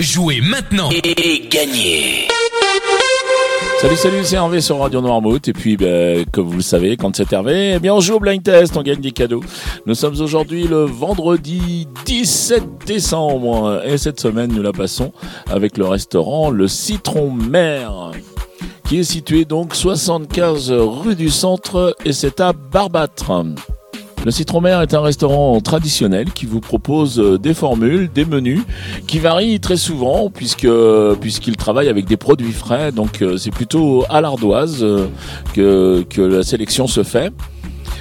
Jouez maintenant et gagnez Salut, salut, c'est Hervé sur Radio Noirmouth. Et puis, ben, comme vous le savez, quand c'est Hervé, eh bien, on joue au blind test, on gagne des cadeaux. Nous sommes aujourd'hui le vendredi 17 décembre. Et cette semaine, nous la passons avec le restaurant Le Citron Mer, qui est situé donc 75 rue du Centre et c'est à Barbâtre. Le Citron Mer est un restaurant traditionnel qui vous propose euh, des formules, des menus qui varient très souvent puisque puisqu'il travaille avec des produits frais. Donc euh, c'est plutôt à l'ardoise euh, que, que la sélection se fait.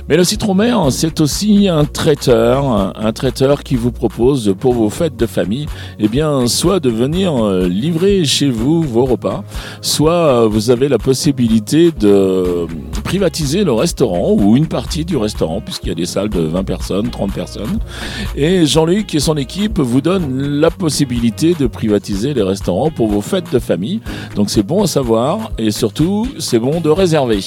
Mais le citron-mer, c'est aussi un traiteur, un traiteur qui vous propose pour vos fêtes de famille, eh bien, soit de venir livrer chez vous vos repas, soit vous avez la possibilité de privatiser le restaurant ou une partie du restaurant, puisqu'il y a des salles de 20 personnes, 30 personnes. Et Jean-Luc et son équipe vous donnent la possibilité de privatiser les restaurants pour vos fêtes de famille. Donc c'est bon à savoir et surtout, c'est bon de réserver.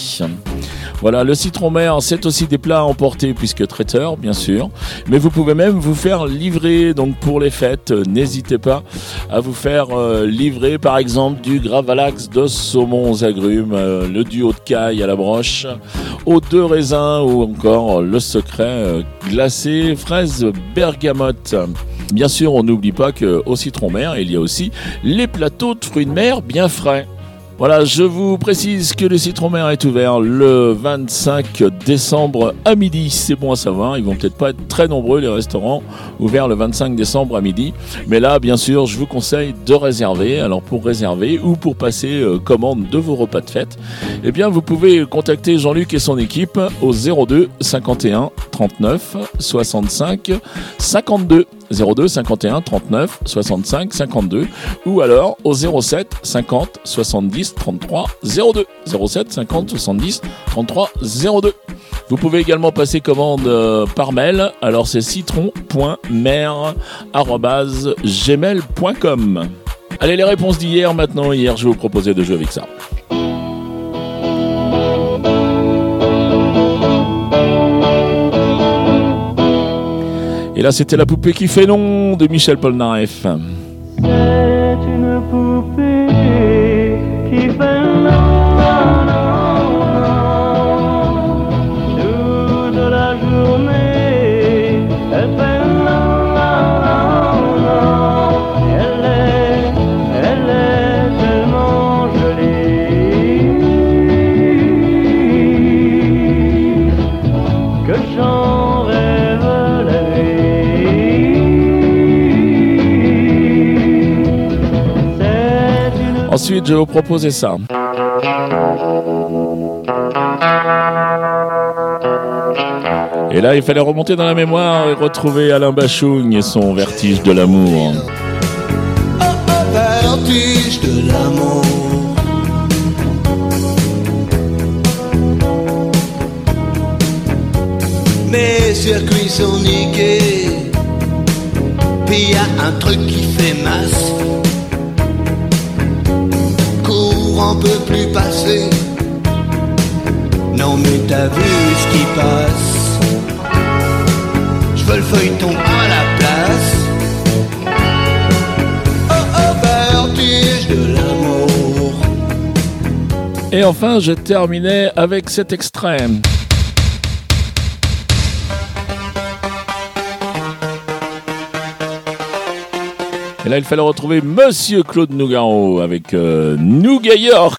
Voilà, le citron mer, c'est aussi des plats à emporter puisque traiteur, bien sûr. Mais vous pouvez même vous faire livrer, donc pour les fêtes, euh, n'hésitez pas à vous faire euh, livrer par exemple du gravalax de saumon aux agrumes, euh, le duo de caille à la broche, aux deux raisins ou encore le secret glacé fraise bergamote. Bien sûr, on n'oublie pas qu'au citron mer, il y a aussi les plateaux de fruits de mer bien frais. Voilà, je vous précise que le Citron Mer est ouvert le 25 décembre à midi. C'est bon à savoir. Ils vont peut-être pas être très nombreux les restaurants ouverts le 25 décembre à midi. Mais là, bien sûr, je vous conseille de réserver. Alors pour réserver ou pour passer euh, commande de vos repas de fête, eh bien vous pouvez contacter Jean-Luc et son équipe au 02 51 39 65 52. 02 51 39 65 52 ou alors au 07 50 70 33 02 07 50 70 33 02 vous pouvez également passer commande euh, par mail. Alors c'est citron.mer@gmail.com Allez les réponses d'hier maintenant. Hier je vais vous proposais de jouer avec ça Et là, c'était la poupée qui fait non de Michel Polnareff. C'est une poupée qui fait non, non, Ensuite, je vais vous proposer ça. Et là, il fallait remonter dans la mémoire et retrouver Alain Bachung et son vertige de l'amour. vertige de l'amour. Mes circuits sont niqués, puis y a un truc qui fait masse. Peut plus passer. Non mais t'as vu ce qui passe. Je veux le feuilleton à la place. Oh oh, vertige de l'amour. Et enfin, je terminais avec cet extrait. Et là, il fallait retrouver Monsieur Claude Nougaro avec euh, Nougat York.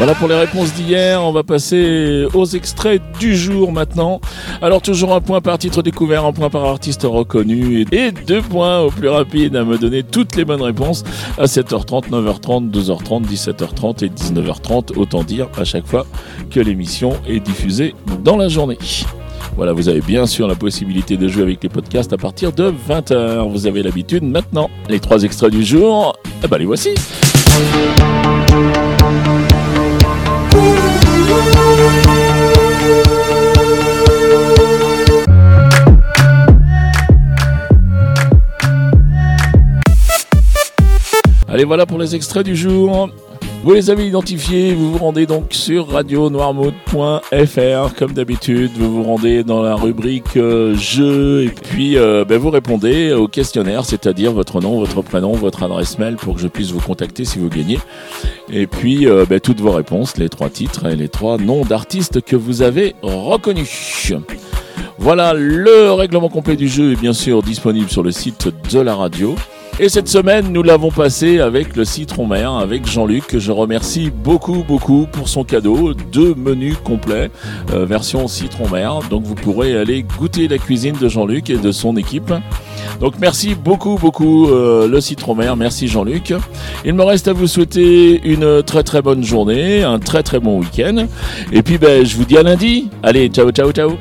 Voilà pour les réponses d'hier. On va passer aux extraits du jour maintenant. Alors toujours un point par titre découvert, un point par artiste reconnu et deux points au plus rapide à me donner toutes les bonnes réponses à 7h30, 9h30, 12h30, 17h30 et 19h30. Autant dire à chaque fois que l'émission est diffusée dans la journée. Voilà, vous avez bien sûr la possibilité de jouer avec les podcasts à partir de 20h. Vous avez l'habitude maintenant. Les trois extraits du jour, eh ben les voici. Allez, voilà pour les extraits du jour. Vous les avez identifiés, vous vous rendez donc sur radionoirmouth.fr comme d'habitude, vous vous rendez dans la rubrique euh, jeux et puis euh, ben, vous répondez au questionnaire, c'est-à-dire votre nom, votre prénom, votre adresse mail pour que je puisse vous contacter si vous gagnez. Et puis euh, ben, toutes vos réponses, les trois titres et les trois noms d'artistes que vous avez reconnus. Voilà, le règlement complet du jeu est bien sûr disponible sur le site de la radio. Et cette semaine, nous l'avons passé avec le citron mer, avec Jean-Luc, que je remercie beaucoup, beaucoup pour son cadeau. Deux menus complets, euh, version citron mer. Donc vous pourrez aller goûter la cuisine de Jean-Luc et de son équipe. Donc merci beaucoup, beaucoup euh, le citron mer. Merci Jean-Luc. Il me reste à vous souhaiter une très, très bonne journée, un très, très bon week-end. Et puis, ben, je vous dis à lundi. Allez, ciao, ciao, ciao.